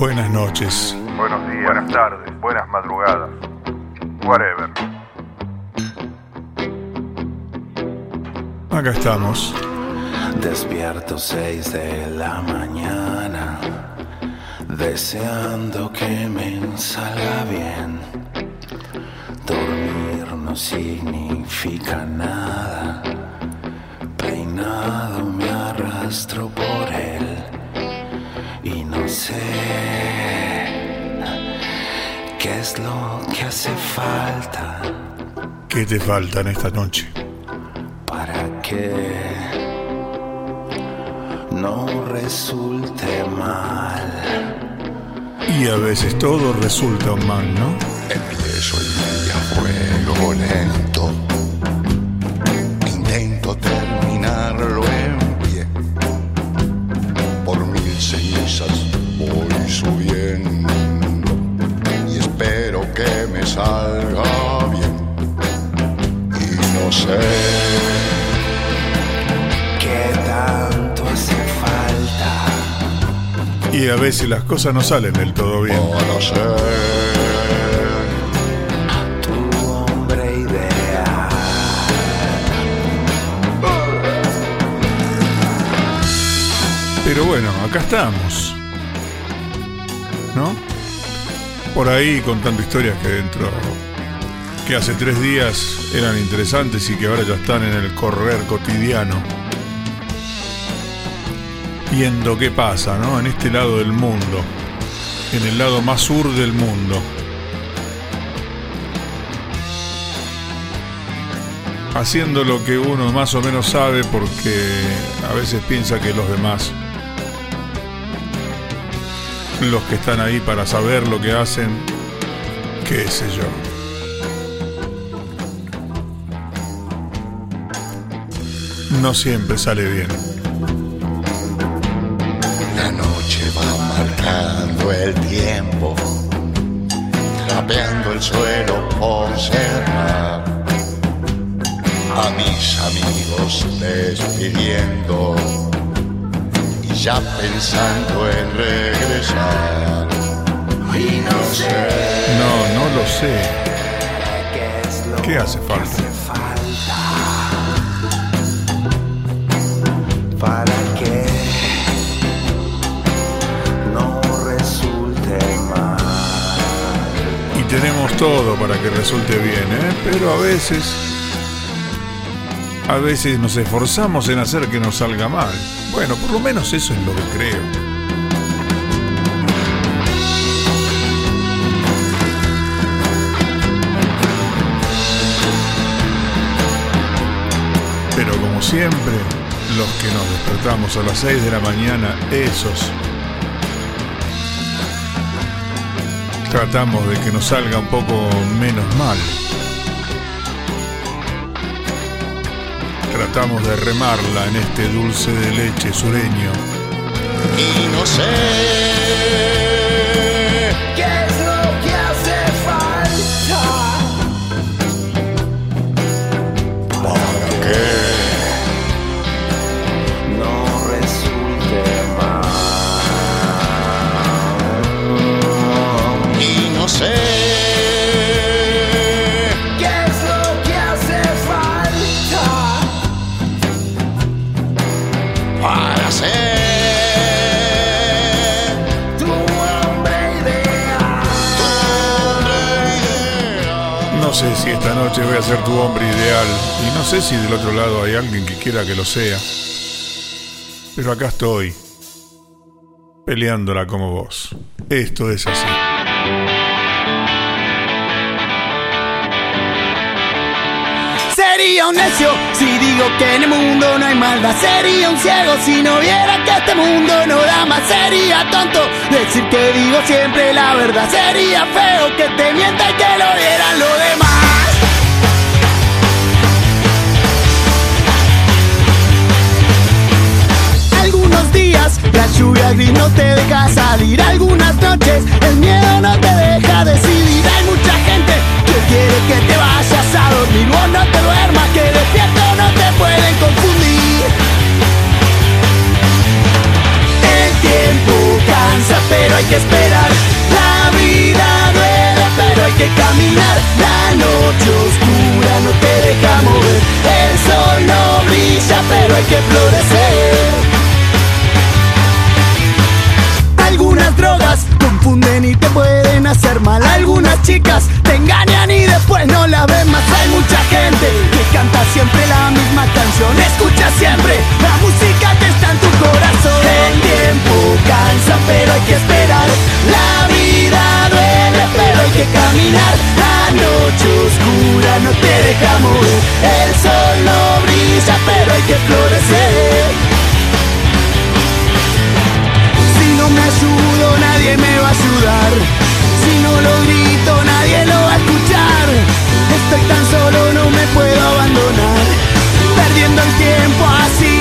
Buenas noches. Buenos días, buenas tardes, buenas madrugadas. Whatever. Acá estamos. Despierto seis de la mañana, deseando que me salga bien. Dormir no significa nada. Peinado me arrastro por sé qué es lo que hace falta ¿Qué te falta en esta noche? para que no resulte mal. Y a veces todo resulta mal, ¿no? Empiezo el día fuego lento. Salga bien. Y no sé ¿Qué tanto hace falta? Y a veces las cosas no salen del todo bien. para ser Tu hombre ideal. Pero bueno, acá estamos. ¿No? Por ahí contando historias que dentro. que hace tres días eran interesantes y que ahora ya están en el correr cotidiano. Viendo qué pasa, ¿no? En este lado del mundo. En el lado más sur del mundo. Haciendo lo que uno más o menos sabe porque a veces piensa que los demás los que están ahí para saber lo que hacen, qué sé yo. No siempre sale bien. La noche va marcando el tiempo, trapeando el suelo por cerrar. A mis amigos despidiendo ya pensando en regresar. Y no sé No, no lo sé. ¿Qué ¿Qué hace falta? hace falta? Para que no resulte mal. Y tenemos todo para que resulte bien, ¿eh? Pero a veces, a veces nos esforzamos en hacer que nos salga mal. Bueno, por lo menos eso es lo que creo. Pero como siempre, los que nos despertamos a las 6 de la mañana, esos, tratamos de que nos salga un poco menos mal. Tratamos de remarla en este dulce de leche sureño. y no sé noche voy a ser tu hombre ideal y no sé si del otro lado hay alguien que quiera que lo sea. Pero acá estoy, peleándola como vos. Esto es así. Sería un necio si digo que en el mundo no hay maldad. Sería un ciego si no viera que este mundo no da más. Sería tonto decir que digo siempre la verdad. Sería feo que te mienta y que lo vieran los demás. al gris no te deja salir algunas noches, el miedo no te deja decidir. Hay mucha gente que quiere que te vayas a dormir o no te duermas, que despierto no te pueden confundir. El tiempo cansa, pero hay que esperar. La vida duele, pero hay que caminar. La noche oscura no te deja mover. El sol no brilla, pero hay que florecer. mal. Algunas chicas te engañan y después no la ven más. Hay mucha gente que canta siempre la misma canción. Escucha siempre la música que está en tu corazón. El tiempo cansa, pero hay que esperar. La vida duele, pero hay que caminar. La noche oscura no te deja morir. El sol no brilla, pero hay que florecer. Si no me ayudo, nadie me va a ayudar solo grito, nadie lo va a escuchar. Estoy tan solo, no me puedo abandonar. Perdiendo el tiempo así.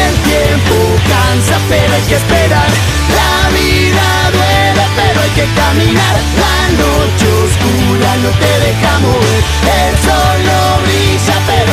El tiempo cansa, pero hay que esperar. La vida duele, pero hay que caminar. La noche oscura no te deja mover. El sol no brilla, pero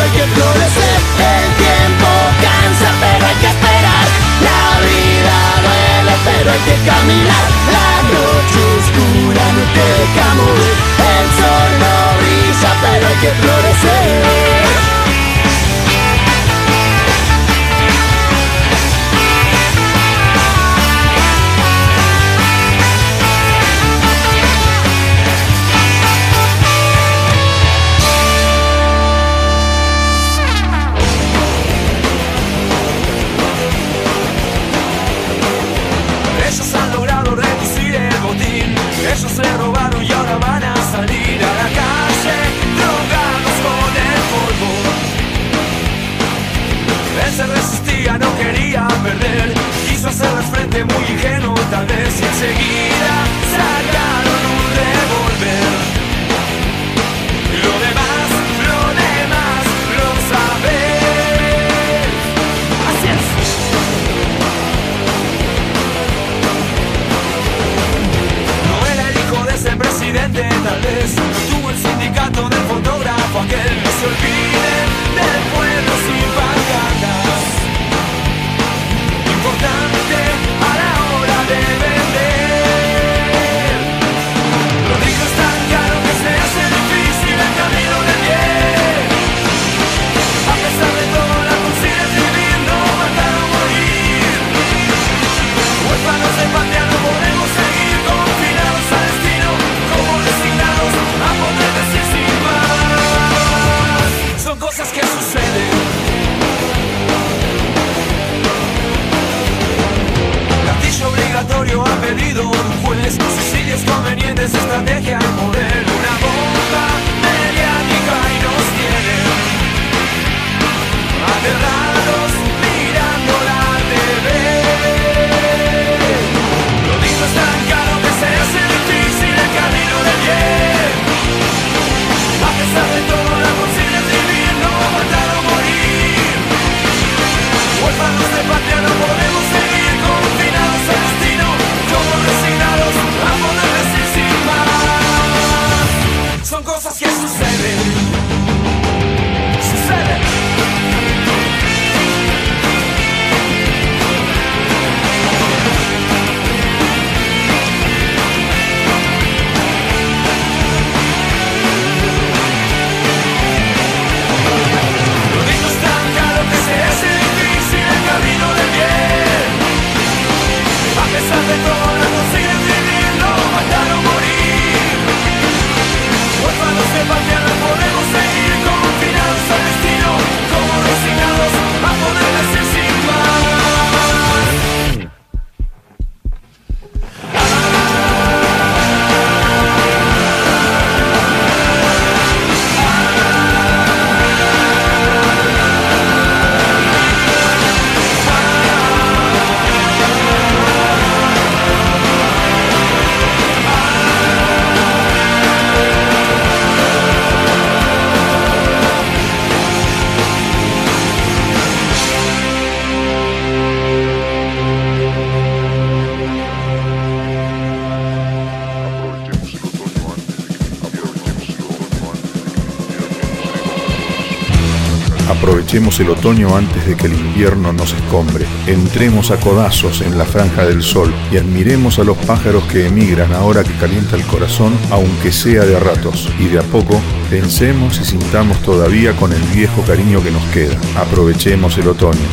otoño antes de que el invierno nos escombre. Entremos a codazos en la franja del sol y admiremos a los pájaros que emigran ahora que calienta el corazón, aunque sea de ratos. Y de a poco, pensemos y sintamos todavía con el viejo cariño que nos queda. Aprovechemos el otoño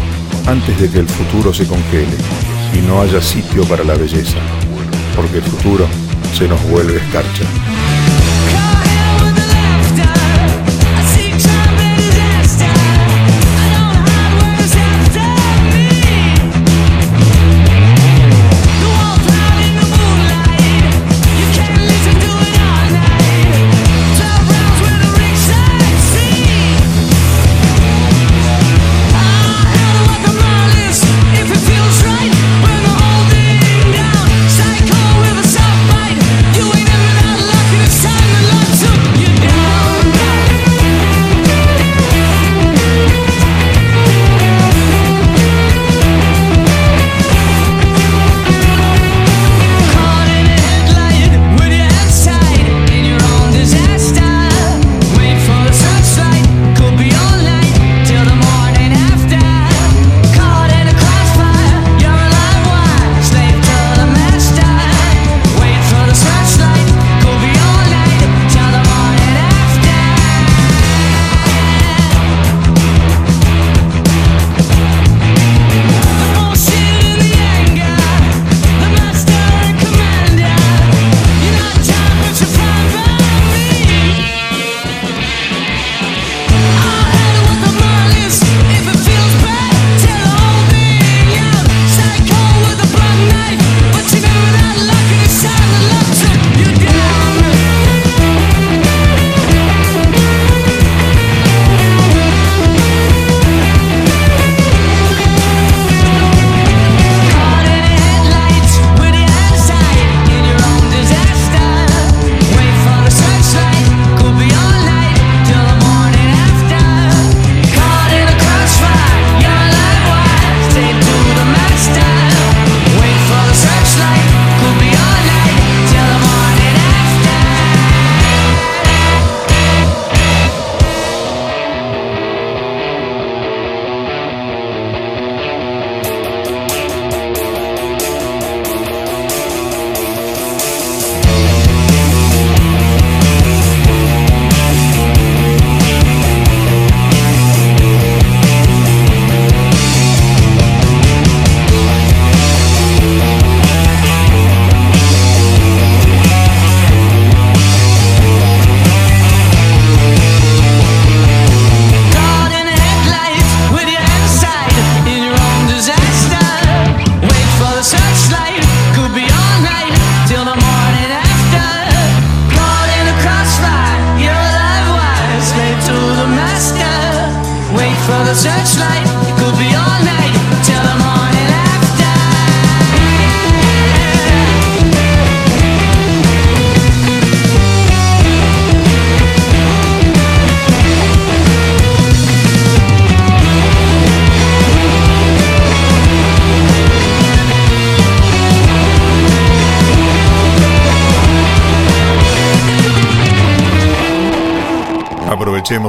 antes de que el futuro se congele y no haya sitio para la belleza, porque el futuro se nos vuelve escarcha.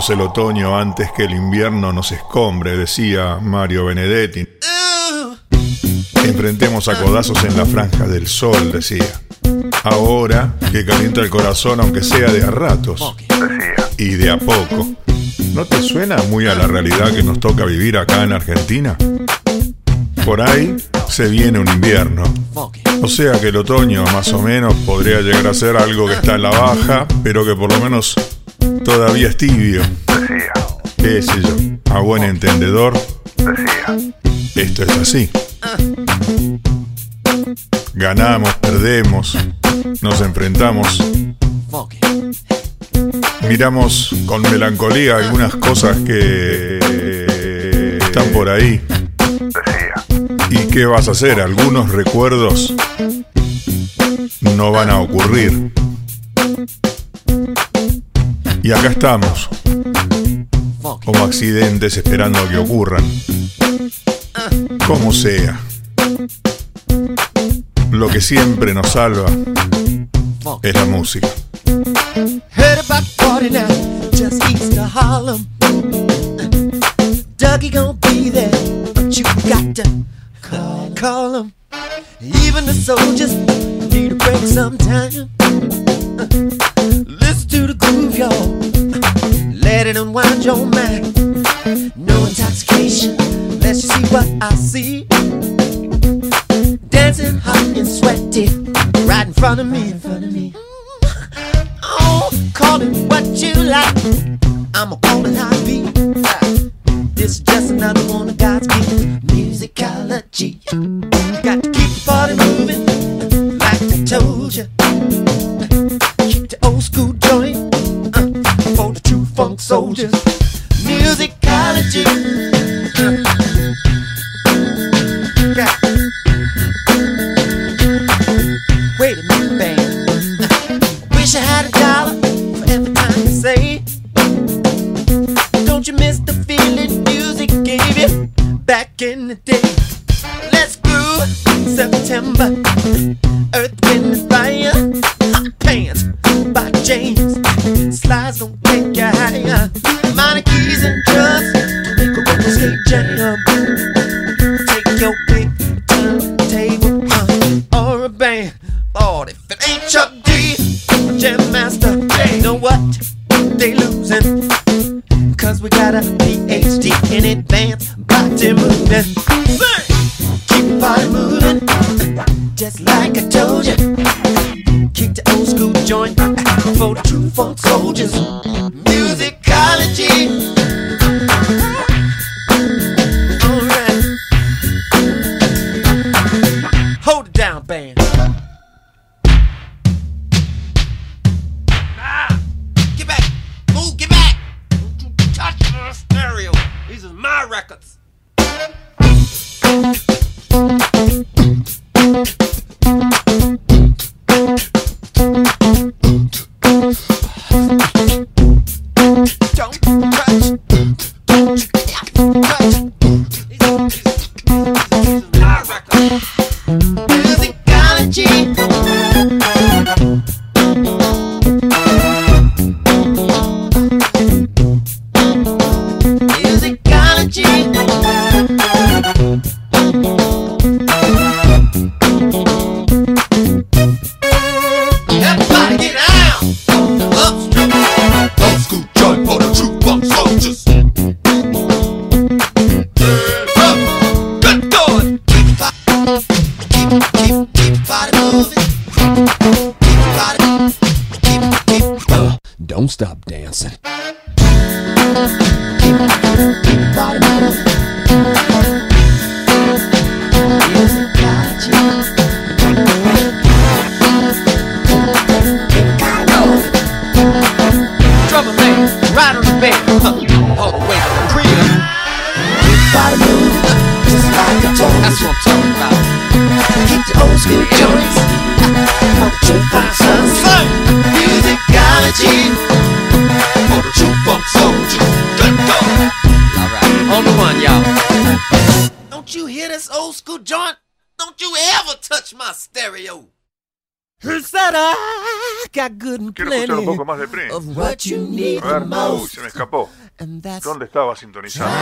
El otoño antes que el invierno nos escombre, decía Mario Benedetti. Enfrentemos a codazos en la franja del sol, decía. Ahora que calienta el corazón aunque sea de a ratos. Y de a poco. ¿No te suena muy a la realidad que nos toca vivir acá en Argentina? Por ahí se viene un invierno. O sea que el otoño más o menos podría llegar a ser algo que está en la baja, pero que por lo menos todavía es tibio. Decía. ¿Qué sé yo? A buen entendedor, Decía. esto es así. Ganamos, perdemos, nos enfrentamos. Miramos con melancolía algunas cosas que están por ahí. Decía. ¿Y qué vas a hacer? Algunos recuerdos no van a ocurrir. Y acá estamos, como accidentes esperando a que ocurran. Como sea. Lo que siempre nos salva es la música. Heard about party now, just east of Harlem. Lucky gonna be there, but you got to call, call. Even the soldiers need a break sometime. To groove, y'all. Let it unwind your mind. No intoxication, let's see what I see. Dancing hot and sweaty, right in front of me, in front of me. Oh, call it what you like. I'ma call it how it. This is just another one of God's gift musicology. Got to keep the party moving, like I told you. Soldiers. Musicology. Musicology! De Prince. of what you need A the ver, uy, most? se me escapó. And that's ¿Dónde estaba sintonizando?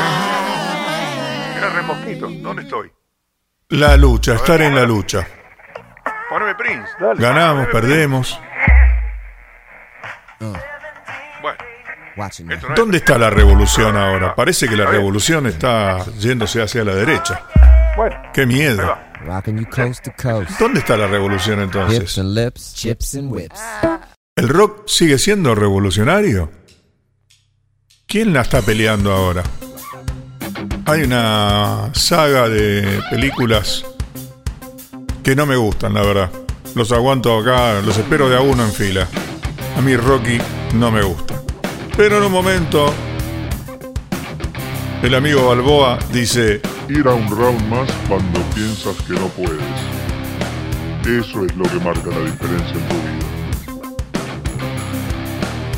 Era re mosquito. ¿Dónde estoy? La lucha, estar en la lucha. Poneme Prince, dale. Ganamos, Poneme perdemos. Bueno, esto no ¿Dónde es- está la revolución ahora? Parece que la revolución está yéndose hacia la derecha. Bueno, ¡Qué ahí miedo! va. Rocking you coast to coast. ¿Dónde está la revolución Hips entonces? and lips, chips and whips. ¿El rock sigue siendo revolucionario? ¿Quién la está peleando ahora? Hay una saga de películas que no me gustan, la verdad. Los aguanto acá, los espero de a uno en fila. A mí Rocky no me gusta. Pero en un momento, el amigo Balboa dice, Ir a un round más cuando piensas que no puedes. Eso es lo que marca la diferencia en tu vida.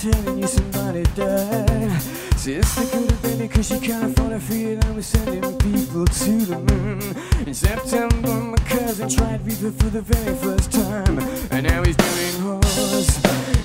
telling you somebody died. Sister could have been it cause she can't afford a feed and was sending people to the moon. In September, my cousin tried reefer for the very first time, and now he's doing horse.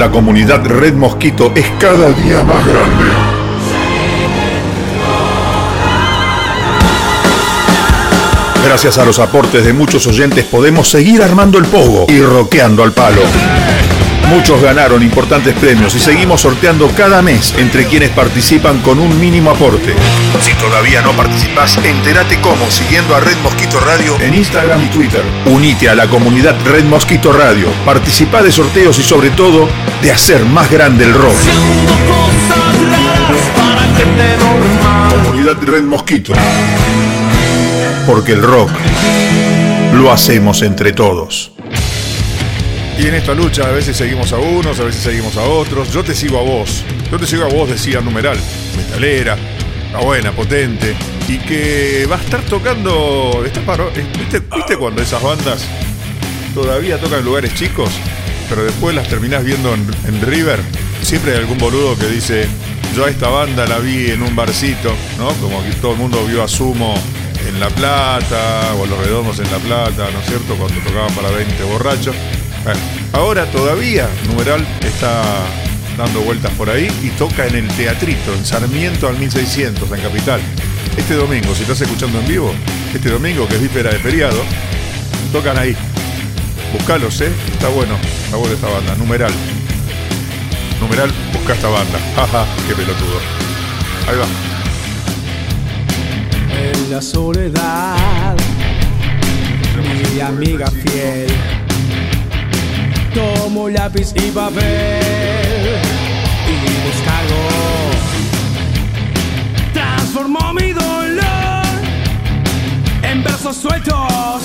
La comunidad Red Mosquito es cada día más grande. Gracias a los aportes de muchos oyentes podemos seguir armando el pogo y roqueando al palo. Muchos ganaron importantes premios y seguimos sorteando cada mes entre quienes participan con un mínimo aporte. Si todavía no participás, entérate cómo siguiendo a Red Mosquito Radio en Instagram y Twitter. Unite a la comunidad Red Mosquito Radio, participa de sorteos y sobre todo de hacer más grande el rock. Comunidad Red Mosquito. Porque el rock lo hacemos entre todos. Y en esta lucha a veces seguimos a unos, a veces seguimos a otros. Yo te sigo a vos. Yo te sigo a vos, decía numeral. Metalera, una buena, potente. Y que va a estar tocando. Paro- ¿viste, ¿Viste cuando esas bandas todavía tocan en lugares chicos? Pero después las terminás viendo en, en River. Siempre hay algún boludo que dice. Yo a esta banda la vi en un barcito, ¿no? Como que todo el mundo vio a Sumo en La Plata, o a Los Redondos en La Plata, ¿no es cierto? Cuando tocaban para 20 borrachos. Bueno, ahora todavía Numeral está dando vueltas por ahí y toca en el Teatrito, en Sarmiento al 1600, en Capital. Este domingo, si estás escuchando en vivo, este domingo, que es víspera de feriado, tocan ahí. Buscalos, ¿eh? Está bueno, está buena esta banda. Numeral. Numeral, busca esta banda. Jaja, qué pelotudo. Ahí va. En la soledad, mi amiga fiel. Tomo lápiz y papel y descargo. Transformó mi dolor en versos sueltos.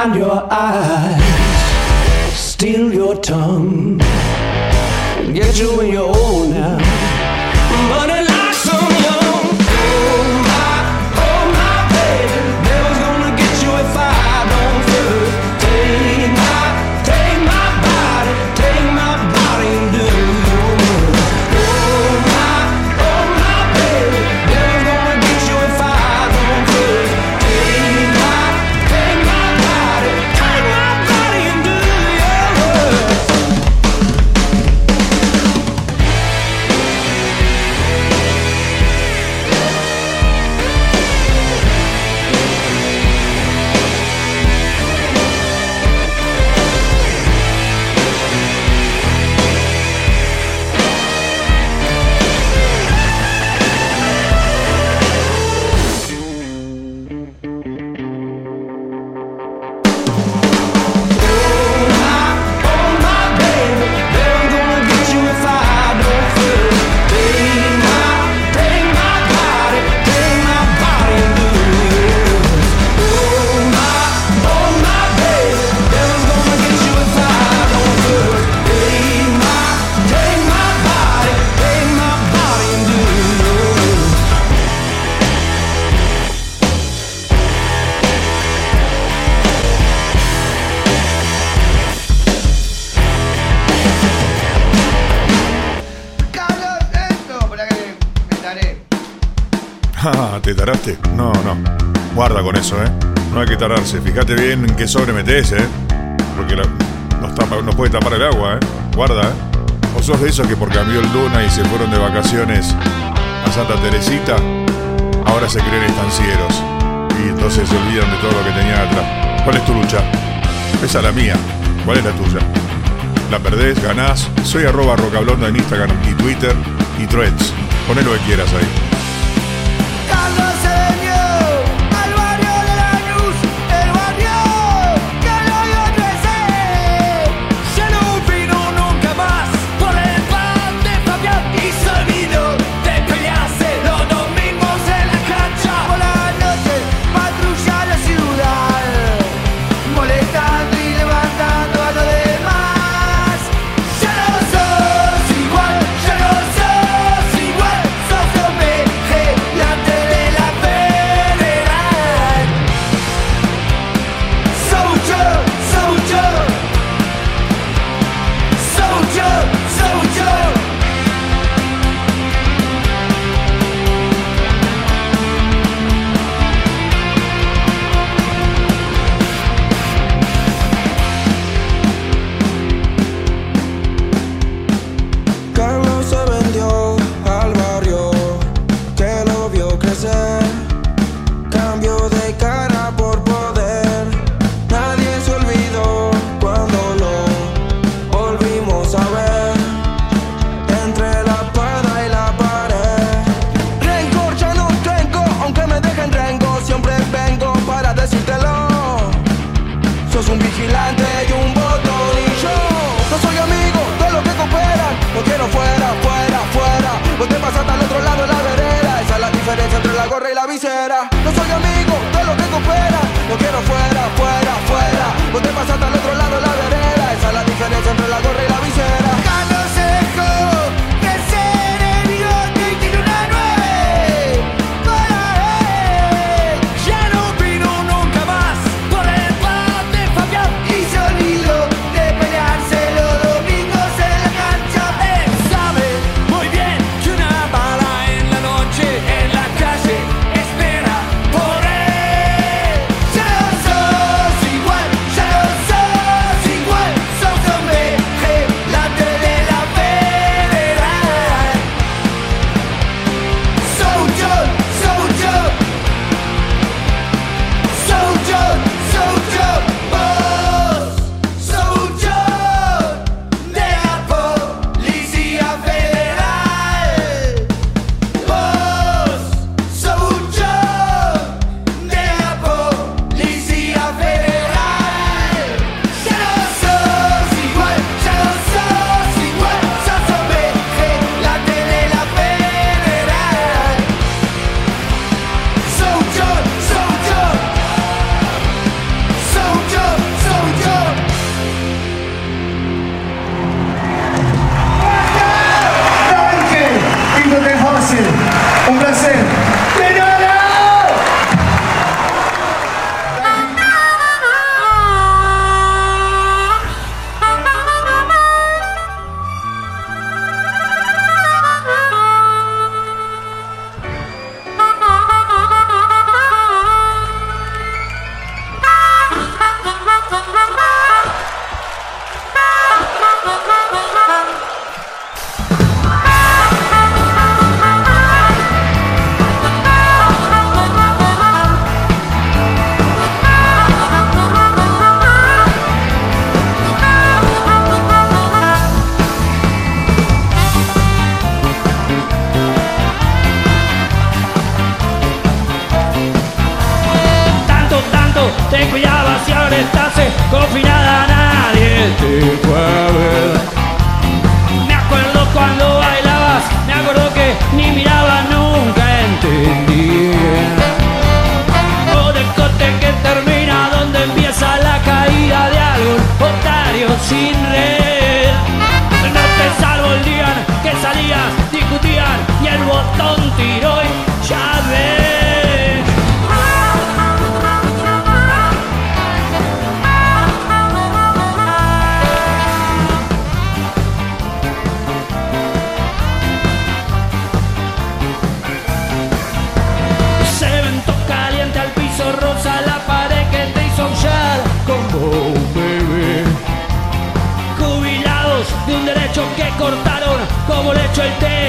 blind your eyes, steal your tongue, get you in your own now. Money Ah, ¿Te taraste? No, no. Guarda con eso, ¿eh? No hay que tararse. Fíjate bien en qué sobre metes, ¿eh? Porque la... nos, puede tapar el agua, ¿eh? Guarda, ¿eh? ¿O sos de esos que por cambió el luna y se fueron de vacaciones a Santa Teresita, ahora se creen estancieros? Y entonces se olvidan de todo lo que tenían atrás. ¿Cuál es tu lucha? Esa es la mía. ¿Cuál es la tuya? La perdés, ganás. Soy arroba rocablonda en Instagram y Twitter y threads. Poné lo que quieras ahí. diferencia entre la gorra y la visera. No soy amigo de los que cooperan. No quiero fuera, fuera, fuera. Vos te pasaste al otro lado de la vereda. Esa es la diferencia entre la gorra y la visera.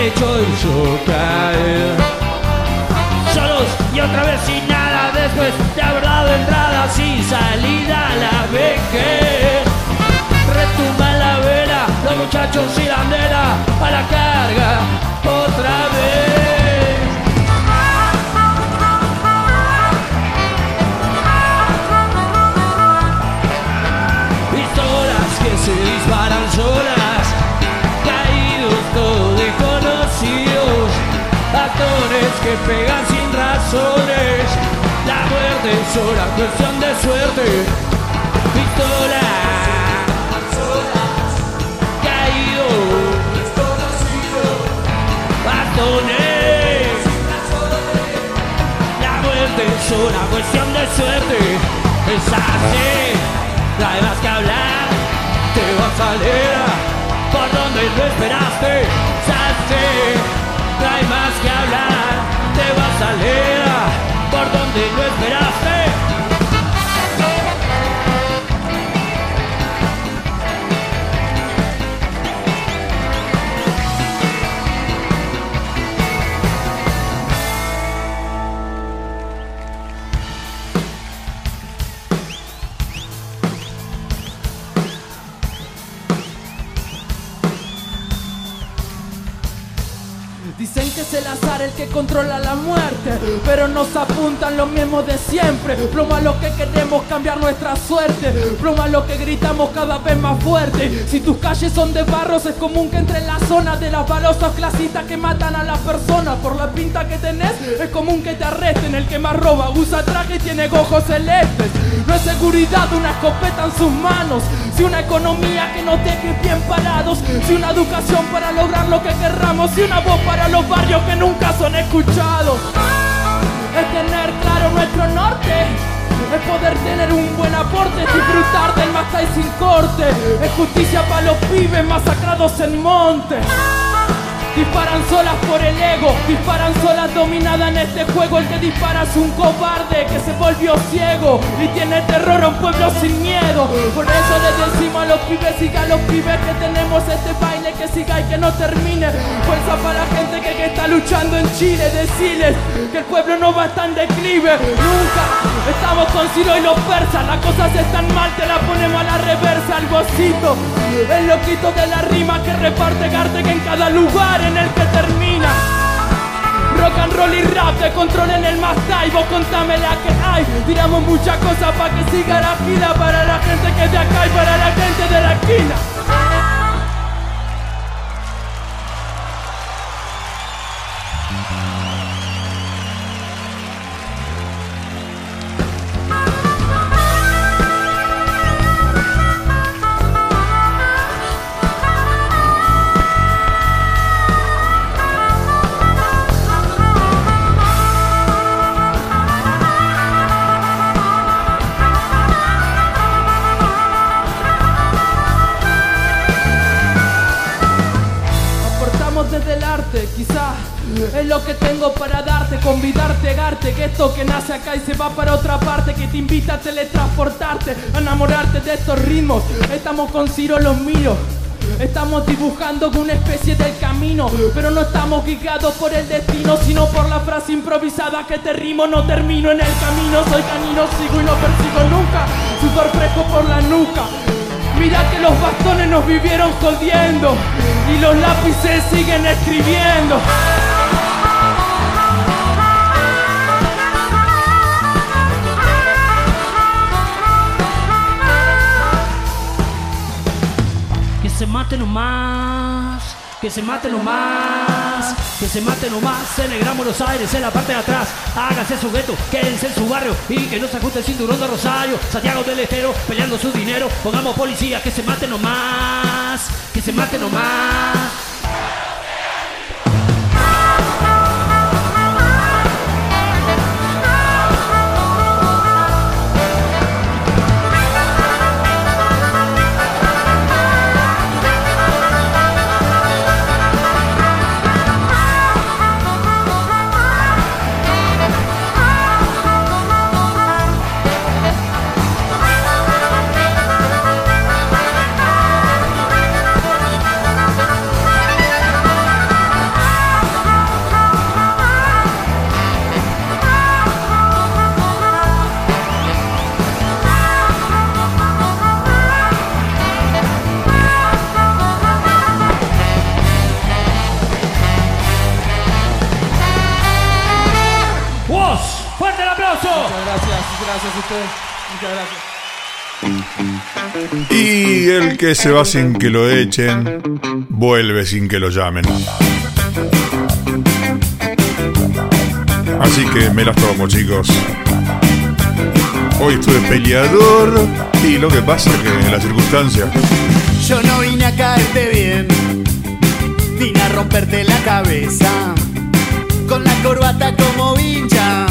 El techo hizo caer. Solos y otra vez sin nada después de haber dado entrada sin salida a la vejez Retumba en la vela, los muchachos y la bandera a la carga otra vez que pegan sin razones, la muerte es sola cuestión de suerte, pistolas, caídos, bastones, la muerte es una cuestión de suerte, es así. Hay más que hablar, te vas a leer. Por donde lo esperaste, salte. No hay más que hablar, te vas a leer por donde lo esperaste. Que controla la muerte, pero nos apuntan los mismos de siempre. Lo que queremos cambiar nuestra suerte, lo que gritamos cada vez más fuerte. Si tus calles son de barros, es común que entre en la zona de las balosas clasitas que matan a las personas. Por la pinta que tenés, es común que te arresten. El que más roba usa traje y tiene ojos celestes. No es seguridad una escopeta en sus manos, si una economía que nos deje bien parados, si una educación para lograr lo que querramos, si una voz para los barrios que nunca son escuchados. Es tener claro nuestro norte. Es poder tener un buen aporte, disfrutar del Mastai sin corte. Es justicia para los pibes masacrados en monte. Disparan solas por el ego, disparan solas dominada en este juego. El que dispara es un cobarde que se volvió ciego y tiene terror a un pueblo sin miedo. Por eso les decimos a los pibes, siga a los pibes que tenemos este baile que siga y que no termine. Fuerza para la gente que, está luchando en Chile, deciles que el pueblo no va a estar en declive. Nunca estamos con Ciro y los persas, las cosas están mal, te la ponemos a la reversa, el gocito. El loquito de la rima que reparte Garte que en cada lugar en el que termina. Rock and roll y rap te controlen el más vos contame la que hay. Tiramos muchas cosas para que siga la fila para la gente que es de acá y para la gente de la esquina. Va para otra parte. Que te invita a teletransportarte, a enamorarte de estos ritmos. Estamos con Ciro los míos. Estamos dibujando una especie del camino, pero no estamos guiados por el destino, sino por la frase improvisada que te rimo. No termino en el camino, soy canino, sigo y no persigo nunca. Sudor fresco por la nuca. Mira que los bastones nos vivieron jodiendo y los lápices siguen escribiendo. Mate nomás, que se mate nomás, que se mate nomás Gran Buenos Aires, en la parte de atrás. Háganse su gueto, quédense en su barrio y que no se ajuste el cinturón de Rosario. Santiago del Estero, peleando su dinero. Pongamos policía, que se mate nomás, que se mate nomás. Gracias, gracias a ustedes. Muchas gracias. Y el que se va sin que lo echen, vuelve sin que lo llamen. Así que me las tomo, chicos. Hoy estuve peleador y lo que pasa es que en las circunstancias Yo no vine a caerte bien, vine a romperte la cabeza. Con la corbata como vincha,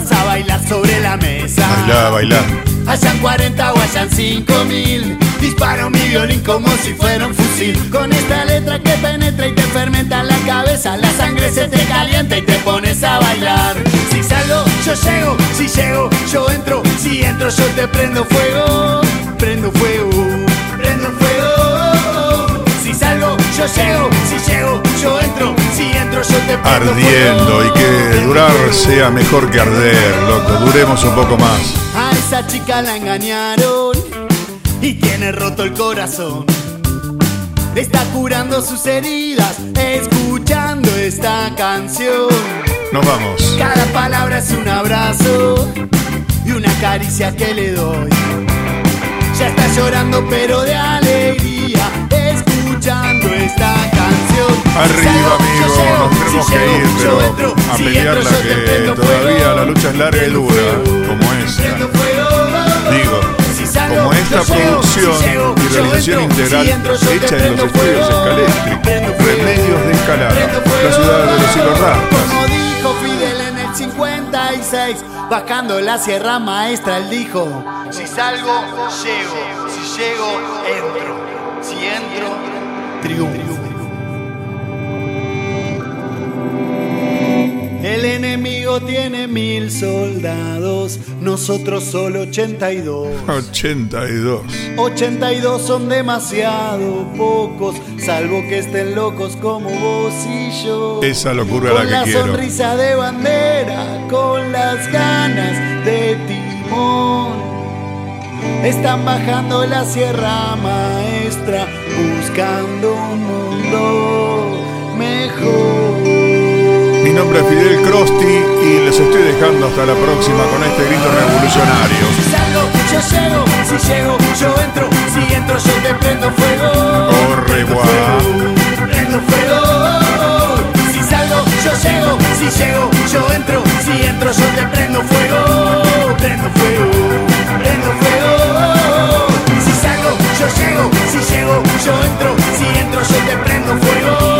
vas a bailar sobre la mesa. bailar, bailar. Hayan 40 o hayan 5 mil. Disparo mi violín como si fuera un fusil. Con esta letra que penetra y te fermenta la cabeza La sangre se te calienta y te pones a bailar. Si salgo, yo llego, si llego, yo entro. Si entro, yo te prendo fuego. Prendo fuego, prendo fuego. Si salgo, yo llego, si llego, yo entro Ardiendo y que durar sea mejor que arder, loco. Duremos un poco más. A esa chica la engañaron y tiene roto el corazón. Está curando sus heridas, escuchando esta canción. Nos vamos. Cada palabra es un abrazo y una caricia que le doy. Ya está llorando pero de alegría, escuchando esta canción. Arriba, amigo, nos tenemos que ir, pero a pelearla que todavía la lucha es larga y dura, como esa. Digo, como esta producción y realización integral hecha en los estudios Escaléctric, Remedios de Escalada, la ciudad de los hilos rastas. Como dijo Fidel en el 56, bajando la Sierra Maestra, él dijo: Si salgo, llego. Si llego, entro. Si entro, triunfo. El enemigo tiene mil soldados, nosotros solo 82. 82. 82 son demasiado pocos, salvo que estén locos como vos y yo. Esa locura Con la la que quiero. sonrisa de bandera, con las ganas de timón. Están bajando la Sierra Maestra, buscando un mundo mejor. Mi nombre es Fidel Crosti y les estoy dejando hasta la próxima con este grito revolucionario. Si salgo, yo llego, si llego, yo entro, si entro yo te prendo fuego. Corre, guá. Prendo fuego. Si salgo, yo llego, si llego, yo entro, si entro yo te prendo fuego. Prendo fuego, prendo fuego. Si salgo, yo llego, si llego, yo entro, si entro yo te prendo fuego.